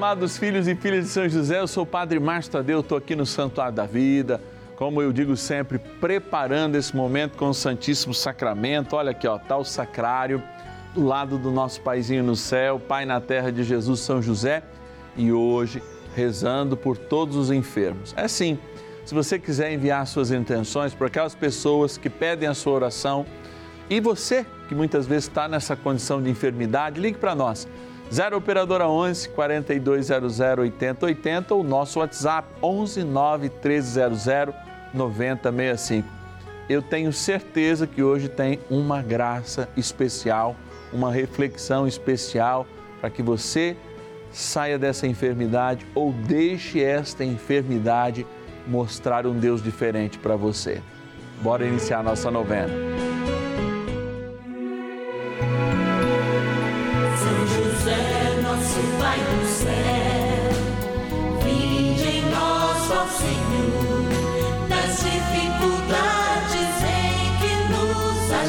amados filhos e filhas de São José, eu sou o Padre Márcio Tadeu, estou aqui no Santuário da Vida, como eu digo sempre, preparando esse momento com o Santíssimo Sacramento. Olha aqui, ó, tá o sacrário do lado do nosso paizinho no céu, Pai na terra de Jesus, São José, e hoje rezando por todos os enfermos. É sim, se você quiser enviar suas intenções para aquelas pessoas que pedem a sua oração, e você que muitas vezes está nessa condição de enfermidade, ligue para nós. 0 Operadora 11 4200 8080 ou nosso WhatsApp 11 9 1300 9065. Eu tenho certeza que hoje tem uma graça especial, uma reflexão especial para que você saia dessa enfermidade ou deixe esta enfermidade mostrar um Deus diferente para você. Bora iniciar nossa novena.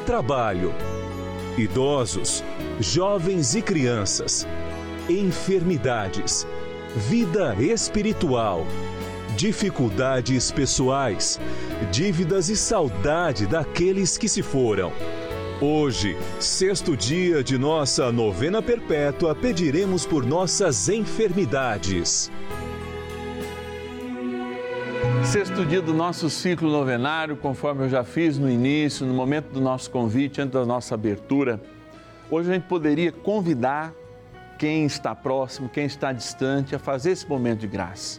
trabalho, idosos, jovens e crianças, enfermidades, vida espiritual, dificuldades pessoais, dívidas e saudade daqueles que se foram. Hoje, sexto dia de nossa novena perpétua, pediremos por nossas enfermidades. Sexto dia do nosso ciclo novenário, conforme eu já fiz no início, no momento do nosso convite, antes da nossa abertura. Hoje a gente poderia convidar quem está próximo, quem está distante, a fazer esse momento de graça.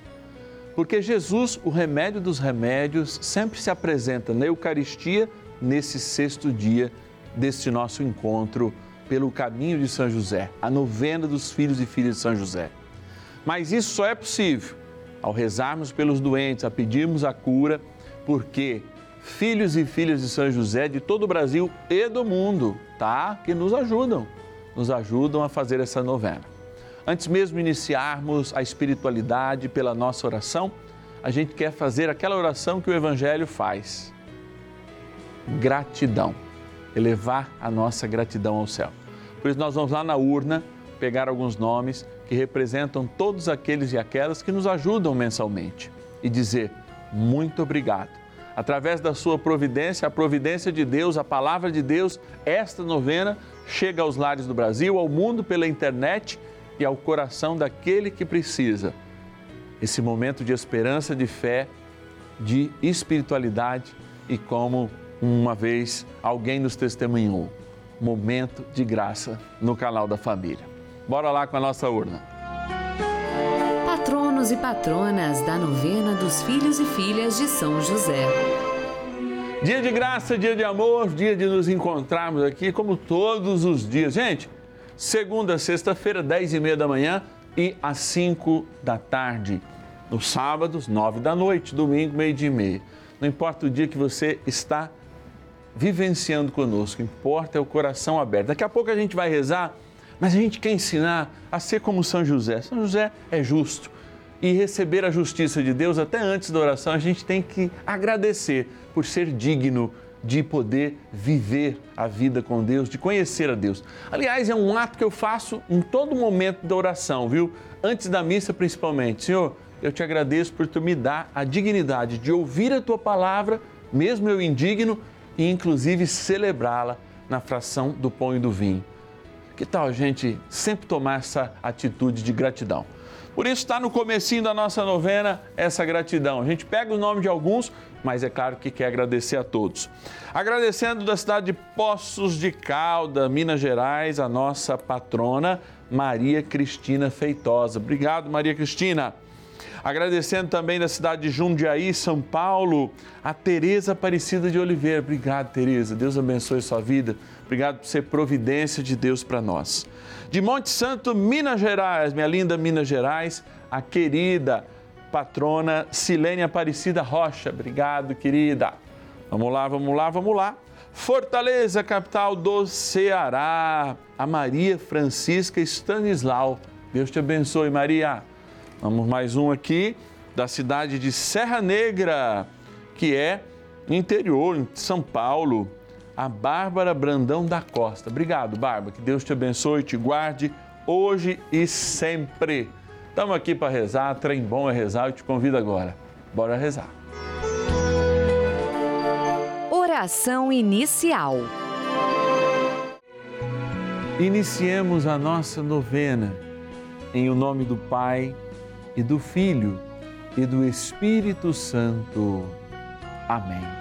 Porque Jesus, o remédio dos remédios, sempre se apresenta na Eucaristia nesse sexto dia deste nosso encontro pelo caminho de São José, a novena dos filhos e filhas de São José. Mas isso só é possível ao rezarmos pelos doentes, a pedirmos a cura, porque filhos e filhas de São José de todo o Brasil e do mundo, tá? Que nos ajudam, nos ajudam a fazer essa novena. Antes mesmo de iniciarmos a espiritualidade pela nossa oração, a gente quer fazer aquela oração que o Evangelho faz. Gratidão. Elevar a nossa gratidão ao céu. Por isso, nós vamos lá na urna pegar alguns nomes que representam todos aqueles e aquelas que nos ajudam mensalmente e dizer muito obrigado. Através da sua providência, a providência de Deus, a palavra de Deus, esta novena chega aos lares do Brasil, ao mundo pela internet e ao coração daquele que precisa. Esse momento de esperança, de fé, de espiritualidade e como uma vez alguém nos testemunhou, momento de graça no canal da família. Bora lá com a nossa urna. Patronos e patronas da novena dos filhos e filhas de São José. Dia de graça, dia de amor, dia de nos encontrarmos aqui, como todos os dias. Gente, segunda, sexta-feira, dez e meia da manhã e às cinco da tarde. Nos sábados, nove da noite, domingo, meio dia e meia. Não importa o dia que você está vivenciando conosco, importa é o coração aberto. Daqui a pouco a gente vai rezar mas a gente quer ensinar a ser como São José. São José é justo. E receber a justiça de Deus, até antes da oração, a gente tem que agradecer por ser digno de poder viver a vida com Deus, de conhecer a Deus. Aliás, é um ato que eu faço em todo momento da oração, viu? Antes da missa, principalmente. Senhor, eu te agradeço por tu me dar a dignidade de ouvir a tua palavra, mesmo eu indigno, e inclusive celebrá-la na fração do pão e do vinho. Que tal a gente sempre tomar essa atitude de gratidão? Por isso está no comecinho da nossa novena essa gratidão. A gente pega o nome de alguns, mas é claro que quer agradecer a todos. Agradecendo da cidade de Poços de Calda, Minas Gerais, a nossa patrona Maria Cristina Feitosa. Obrigado, Maria Cristina. Agradecendo também da cidade de Jundiaí, São Paulo, a Tereza Aparecida de Oliveira. Obrigado, Tereza. Deus abençoe sua vida. Obrigado por ser providência de Deus para nós. De Monte Santo, Minas Gerais, minha linda Minas Gerais, a querida patrona Silene Aparecida Rocha. Obrigado, querida. Vamos lá, vamos lá, vamos lá. Fortaleza, capital do Ceará, a Maria Francisca Stanislau. Deus te abençoe, Maria. Vamos mais um aqui, da cidade de Serra Negra, que é interior, São Paulo a Bárbara Brandão da Costa. Obrigado, Bárbara. Que Deus te abençoe, te guarde hoje e sempre. Estamos aqui para rezar, trem bom é rezar, eu te convido agora. Bora rezar. Oração inicial. Iniciemos a nossa novena em o nome do Pai e do Filho e do Espírito Santo. Amém.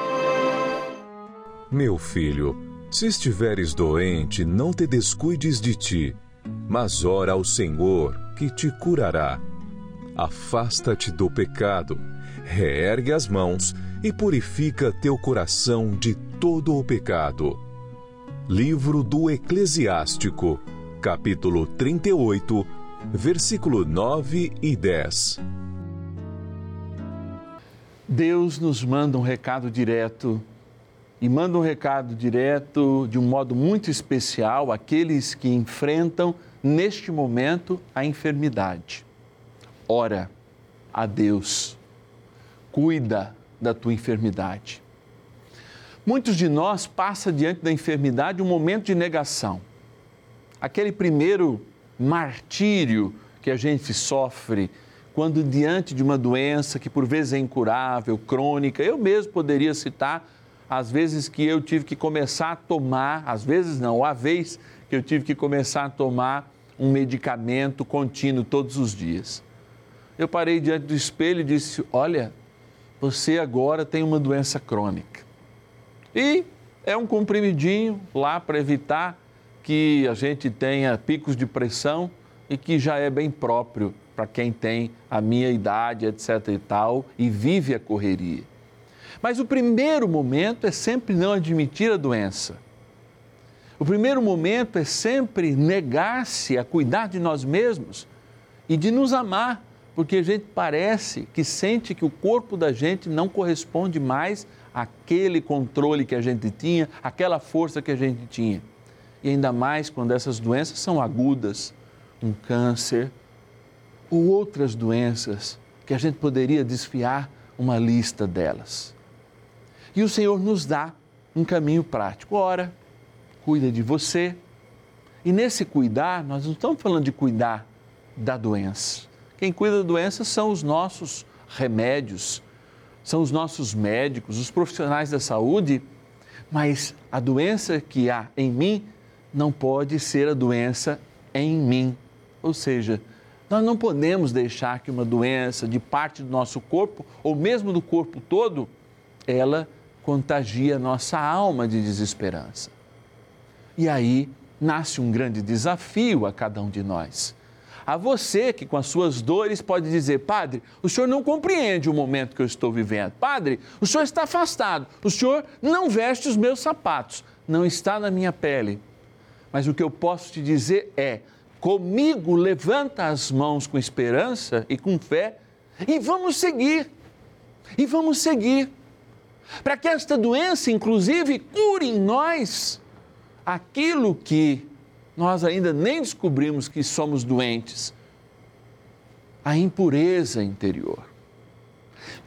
Meu filho, se estiveres doente, não te descuides de ti mas ora ao Senhor, que te curará. Afasta-te do pecado, reergue as mãos e purifica teu coração de todo o pecado. Livro do Eclesiástico, capítulo 38, versículo 9 e 10. Deus nos manda um recado direto e manda um recado direto de um modo muito especial àqueles que enfrentam neste momento a enfermidade. Ora a Deus, cuida da tua enfermidade. Muitos de nós passam diante da enfermidade um momento de negação. Aquele primeiro martírio que a gente sofre quando diante de uma doença que por vezes é incurável, crônica, eu mesmo poderia citar às vezes que eu tive que começar a tomar, às vezes não, a vez que eu tive que começar a tomar um medicamento contínuo todos os dias. Eu parei diante do espelho e disse: Olha, você agora tem uma doença crônica. E é um comprimidinho lá para evitar que a gente tenha picos de pressão e que já é bem próprio para quem tem a minha idade, etc e tal, e vive a correria. Mas o primeiro momento é sempre não admitir a doença. O primeiro momento é sempre negar-se a cuidar de nós mesmos e de nos amar, porque a gente parece que sente que o corpo da gente não corresponde mais àquele controle que a gente tinha, aquela força que a gente tinha. E ainda mais quando essas doenças são agudas, um câncer ou outras doenças que a gente poderia desfiar uma lista delas. E o Senhor nos dá um caminho prático. Ora, cuida de você. E nesse cuidar, nós não estamos falando de cuidar da doença. Quem cuida da doença são os nossos remédios, são os nossos médicos, os profissionais da saúde, mas a doença que há em mim não pode ser a doença em mim. Ou seja, nós não podemos deixar que uma doença de parte do nosso corpo, ou mesmo do corpo todo, ela contagie a nossa alma de desesperança. E aí nasce um grande desafio a cada um de nós. A você que com as suas dores pode dizer: Padre, o senhor não compreende o momento que eu estou vivendo. Padre, o senhor está afastado. O senhor não veste os meus sapatos. Não está na minha pele. Mas o que eu posso te dizer é: comigo levanta as mãos com esperança e com fé e vamos seguir. E vamos seguir. Para que esta doença, inclusive, cure em nós aquilo que nós ainda nem descobrimos que somos doentes a impureza interior.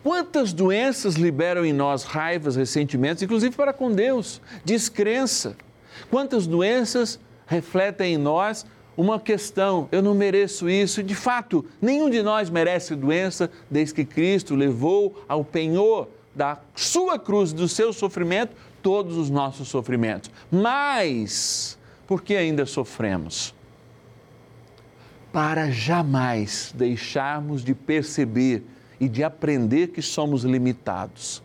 Quantas doenças liberam em nós raivas, ressentimentos, inclusive para com Deus, descrença. Quantas doenças refletem em nós uma questão, eu não mereço isso. De fato, nenhum de nós merece doença desde que Cristo levou ao penhor da sua cruz, do seu sofrimento, todos os nossos sofrimentos. Mas, por que ainda sofremos? Para jamais deixarmos de perceber e de aprender que somos limitados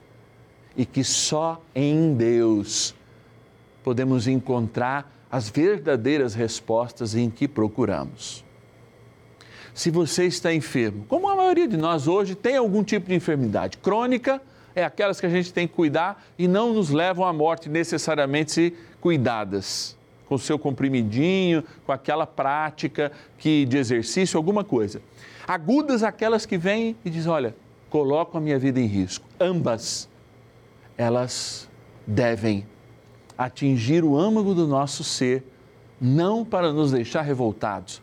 e que só em Deus podemos encontrar as verdadeiras respostas em que procuramos. Se você está enfermo, como a maioria de nós hoje tem algum tipo de enfermidade crônica, é aquelas que a gente tem que cuidar e não nos levam à morte necessariamente se cuidadas com o seu comprimidinho, com aquela prática que de exercício, alguma coisa. Agudas aquelas que vêm e dizem, olha, coloco a minha vida em risco. Ambas, elas devem atingir o âmago do nosso ser, não para nos deixar revoltados,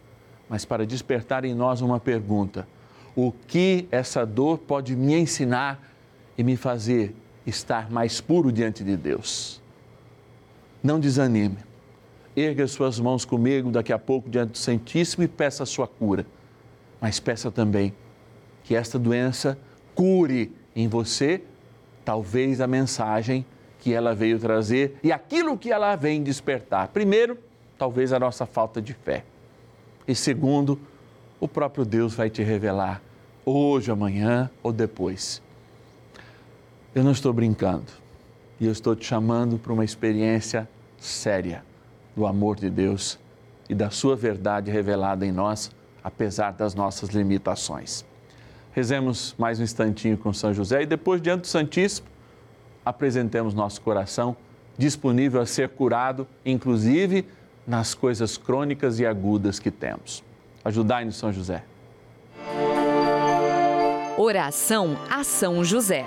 mas para despertar em nós uma pergunta: o que essa dor pode me ensinar e me fazer estar mais puro diante de Deus. Não desanime. Erga suas mãos comigo daqui a pouco diante do Santíssimo e peça a sua cura. Mas peça também que esta doença cure em você, talvez a mensagem que ela veio trazer e aquilo que ela vem despertar. Primeiro, talvez a nossa falta de fé. E segundo, o próprio Deus vai te revelar hoje, amanhã ou depois eu não estou brincando e eu estou te chamando para uma experiência séria do amor de Deus e da Sua verdade revelada em nós, apesar das nossas limitações. Rezemos mais um instantinho com São José e depois, diante do Santíssimo, apresentemos nosso coração disponível a ser curado, inclusive nas coisas crônicas e agudas que temos. Ajudai-nos, São José. Oração a São José.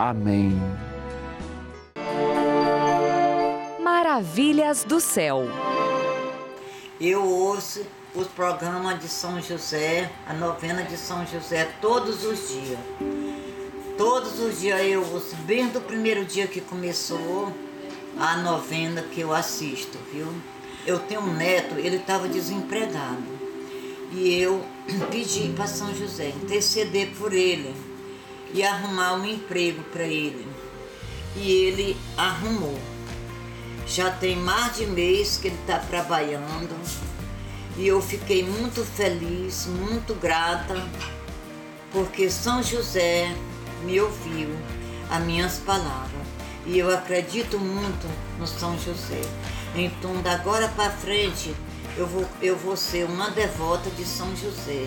Amém. Maravilhas do céu. Eu ouço os programas de São José, a novena de São José, todos os dias. Todos os dias eu ouço, bem do primeiro dia que começou a novena que eu assisto, viu? Eu tenho um neto, ele estava desempregado. E eu pedi para São José interceder por ele e arrumar um emprego para ele. E ele arrumou. Já tem mais de mês que ele está trabalhando e eu fiquei muito feliz, muito grata, porque São José me ouviu as minhas palavras. E eu acredito muito no São José. Então, da agora para frente, eu vou, eu vou ser uma devota de São José.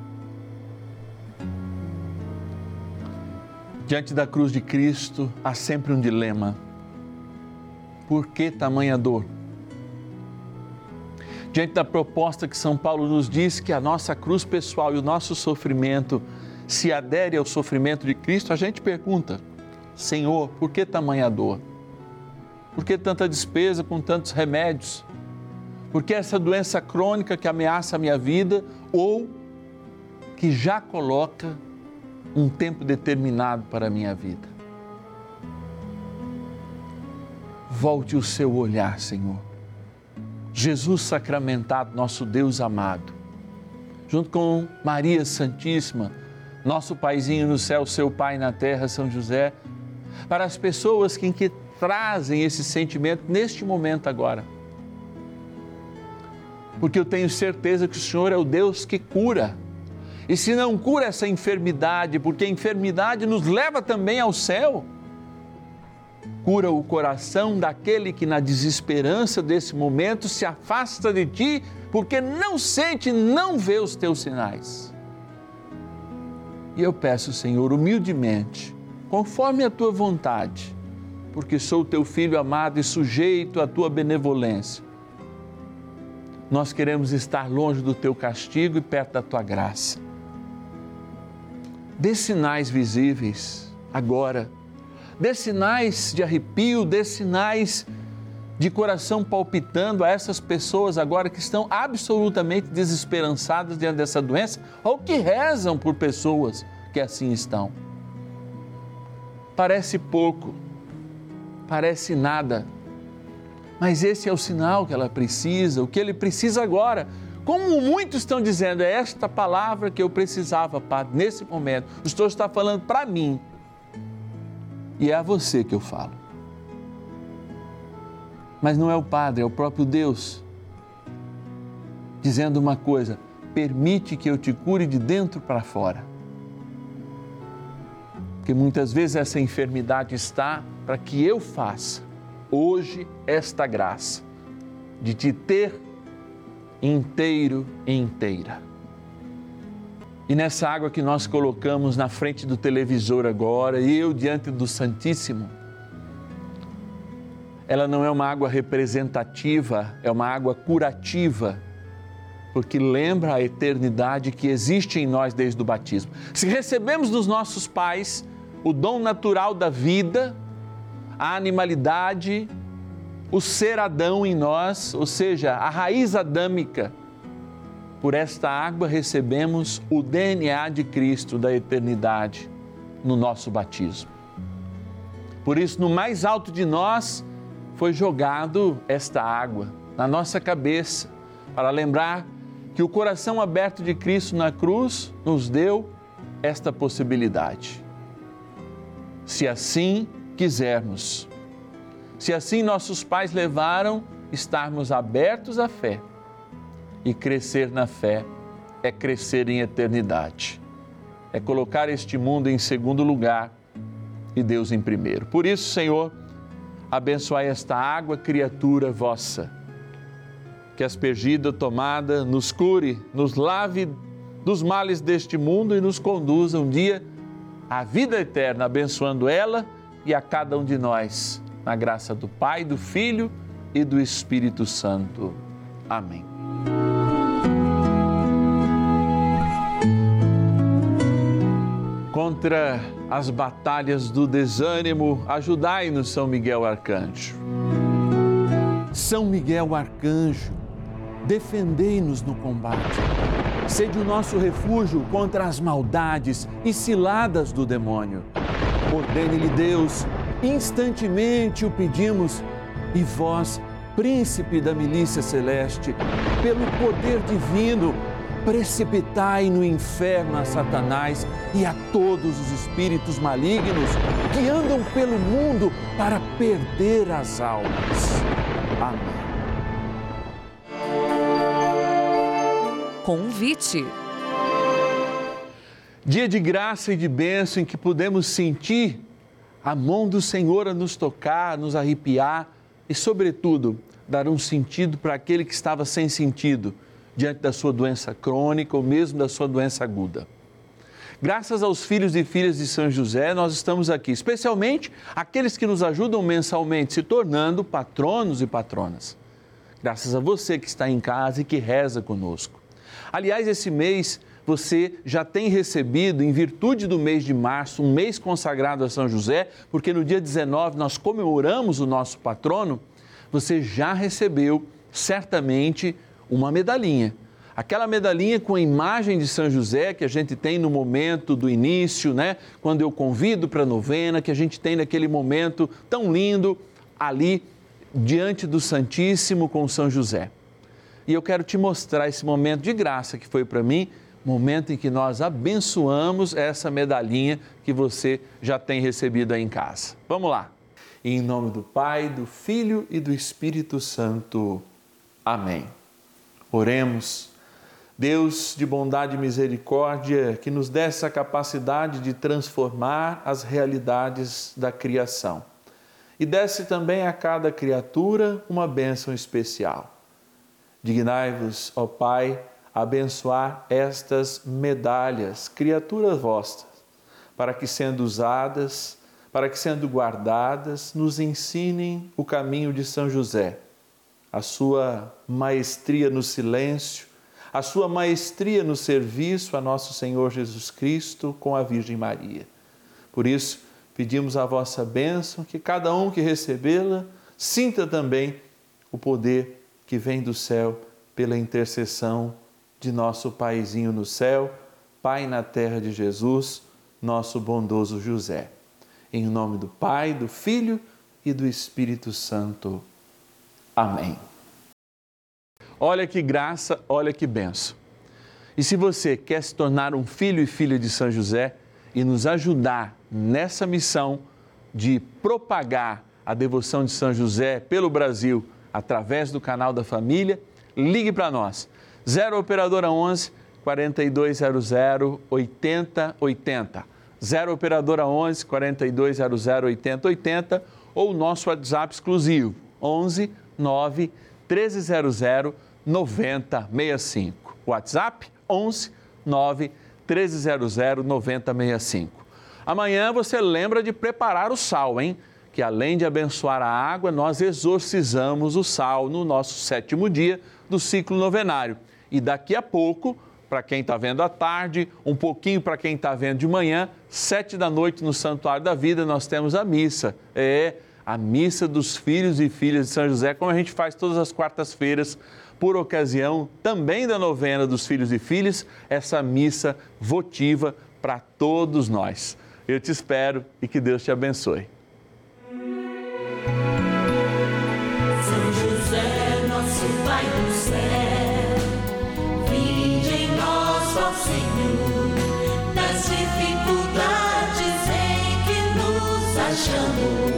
Diante da cruz de Cristo há sempre um dilema. Por que tamanha dor? Diante da proposta que São Paulo nos diz que a nossa cruz pessoal e o nosso sofrimento se adere ao sofrimento de Cristo, a gente pergunta: Senhor, por que tamanha dor? Por que tanta despesa com tantos remédios? Por que essa doença crônica que ameaça a minha vida ou que já coloca um tempo determinado para a minha vida? Volte o seu olhar, Senhor. Jesus sacramentado, nosso Deus amado, junto com Maria Santíssima, nosso Paizinho no céu, seu Pai na terra, São José, para as pessoas que, que trazem esse sentimento neste momento agora. Porque eu tenho certeza que o Senhor é o Deus que cura. E se não cura essa enfermidade, porque a enfermidade nos leva também ao céu, cura o coração daquele que, na desesperança desse momento, se afasta de ti, porque não sente, não vê os teus sinais. E eu peço, Senhor, humildemente, conforme a tua vontade, porque sou teu filho amado e sujeito à tua benevolência. Nós queremos estar longe do teu castigo e perto da tua graça. Dê sinais visíveis agora, dê sinais de arrepio, dê sinais de coração palpitando a essas pessoas agora que estão absolutamente desesperançadas diante dessa doença ou que rezam por pessoas que assim estão. Parece pouco, parece nada, mas esse é o sinal que ela precisa, o que ele precisa agora. Como muitos estão dizendo, é esta palavra que eu precisava, Padre, nesse momento. O Senhor está falando para mim. E é a você que eu falo. Mas não é o Padre, é o próprio Deus dizendo uma coisa: permite que eu te cure de dentro para fora. Porque muitas vezes essa enfermidade está para que eu faça hoje esta graça de te ter inteiro e inteira. E nessa água que nós colocamos na frente do televisor agora, e eu diante do Santíssimo, ela não é uma água representativa, é uma água curativa, porque lembra a eternidade que existe em nós desde o batismo. Se recebemos dos nossos pais o dom natural da vida, a animalidade, o ser Adão em nós, ou seja, a raiz adâmica, por esta água recebemos o DNA de Cristo da eternidade no nosso batismo. Por isso, no mais alto de nós foi jogado esta água na nossa cabeça, para lembrar que o coração aberto de Cristo na cruz nos deu esta possibilidade. Se assim quisermos, se assim nossos pais levaram, estarmos abertos à fé. E crescer na fé é crescer em eternidade. É colocar este mundo em segundo lugar e Deus em primeiro. Por isso, Senhor, abençoai esta água, criatura vossa, que aspergida, tomada, nos cure, nos lave dos males deste mundo e nos conduza um dia à vida eterna, abençoando ela e a cada um de nós na graça do Pai, do Filho e do Espírito Santo. Amém. Contra as batalhas do desânimo, ajudai-nos, São Miguel Arcanjo. São Miguel Arcanjo, defendei-nos no combate. Sede o nosso refúgio contra as maldades e ciladas do demônio. Ordene-lhe Deus instantemente o pedimos, e vós, príncipe da milícia celeste, pelo poder divino, precipitai no inferno a Satanás e a todos os espíritos malignos que andam pelo mundo para perder as almas. Amém. Convite. Dia de graça e de bênção em que podemos sentir a mão do Senhor a nos tocar, a nos arrepiar e, sobretudo, dar um sentido para aquele que estava sem sentido diante da sua doença crônica ou mesmo da sua doença aguda. Graças aos filhos e filhas de São José, nós estamos aqui, especialmente aqueles que nos ajudam mensalmente, se tornando patronos e patronas. Graças a você que está em casa e que reza conosco. Aliás, esse mês você já tem recebido, em virtude do mês de março, um mês consagrado a São José, porque no dia 19 nós comemoramos o nosso patrono, você já recebeu certamente uma medalhinha. Aquela medalhinha com a imagem de São José que a gente tem no momento do início, né? Quando eu convido para a novena, que a gente tem naquele momento tão lindo ali diante do Santíssimo com São José. E eu quero te mostrar esse momento de graça que foi para mim momento em que nós abençoamos essa medalhinha que você já tem recebido aí em casa. Vamos lá. Em nome do Pai, do Filho e do Espírito Santo. Amém. Oremos. Deus de bondade e misericórdia, que nos dê essa capacidade de transformar as realidades da criação. E desse também a cada criatura uma bênção especial. Dignai-vos, ó Pai, abençoar estas medalhas, criaturas vossas, para que sendo usadas, para que sendo guardadas, nos ensinem o caminho de São José, a sua maestria no silêncio, a sua maestria no serviço a nosso Senhor Jesus Cristo com a Virgem Maria. Por isso, pedimos a vossa bênção, que cada um que recebê-la sinta também o poder que vem do céu pela intercessão de nosso Paizinho no céu, Pai na terra de Jesus, nosso bondoso José. Em nome do Pai, do Filho e do Espírito Santo. Amém. Olha que graça, olha que benção. E se você quer se tornar um filho e filha de São José e nos ajudar nessa missão de propagar a devoção de São José pelo Brasil através do canal da família, ligue para nós 0 Operadora 11 4200 8080. 0 Operadora 11 4200 8080 ou nosso WhatsApp exclusivo 11 9 1300 9065. WhatsApp 11 9 1300 9065. Amanhã você lembra de preparar o sal, hein? Que além de abençoar a água, nós exorcizamos o sal no nosso sétimo dia do ciclo novenário. E daqui a pouco, para quem está vendo à tarde, um pouquinho para quem está vendo de manhã, sete da noite no Santuário da Vida, nós temos a missa. É a missa dos filhos e filhas de São José, como a gente faz todas as quartas-feiras, por ocasião também da novena dos filhos e filhas, essa missa votiva para todos nós. Eu te espero e que Deus te abençoe. Senhor,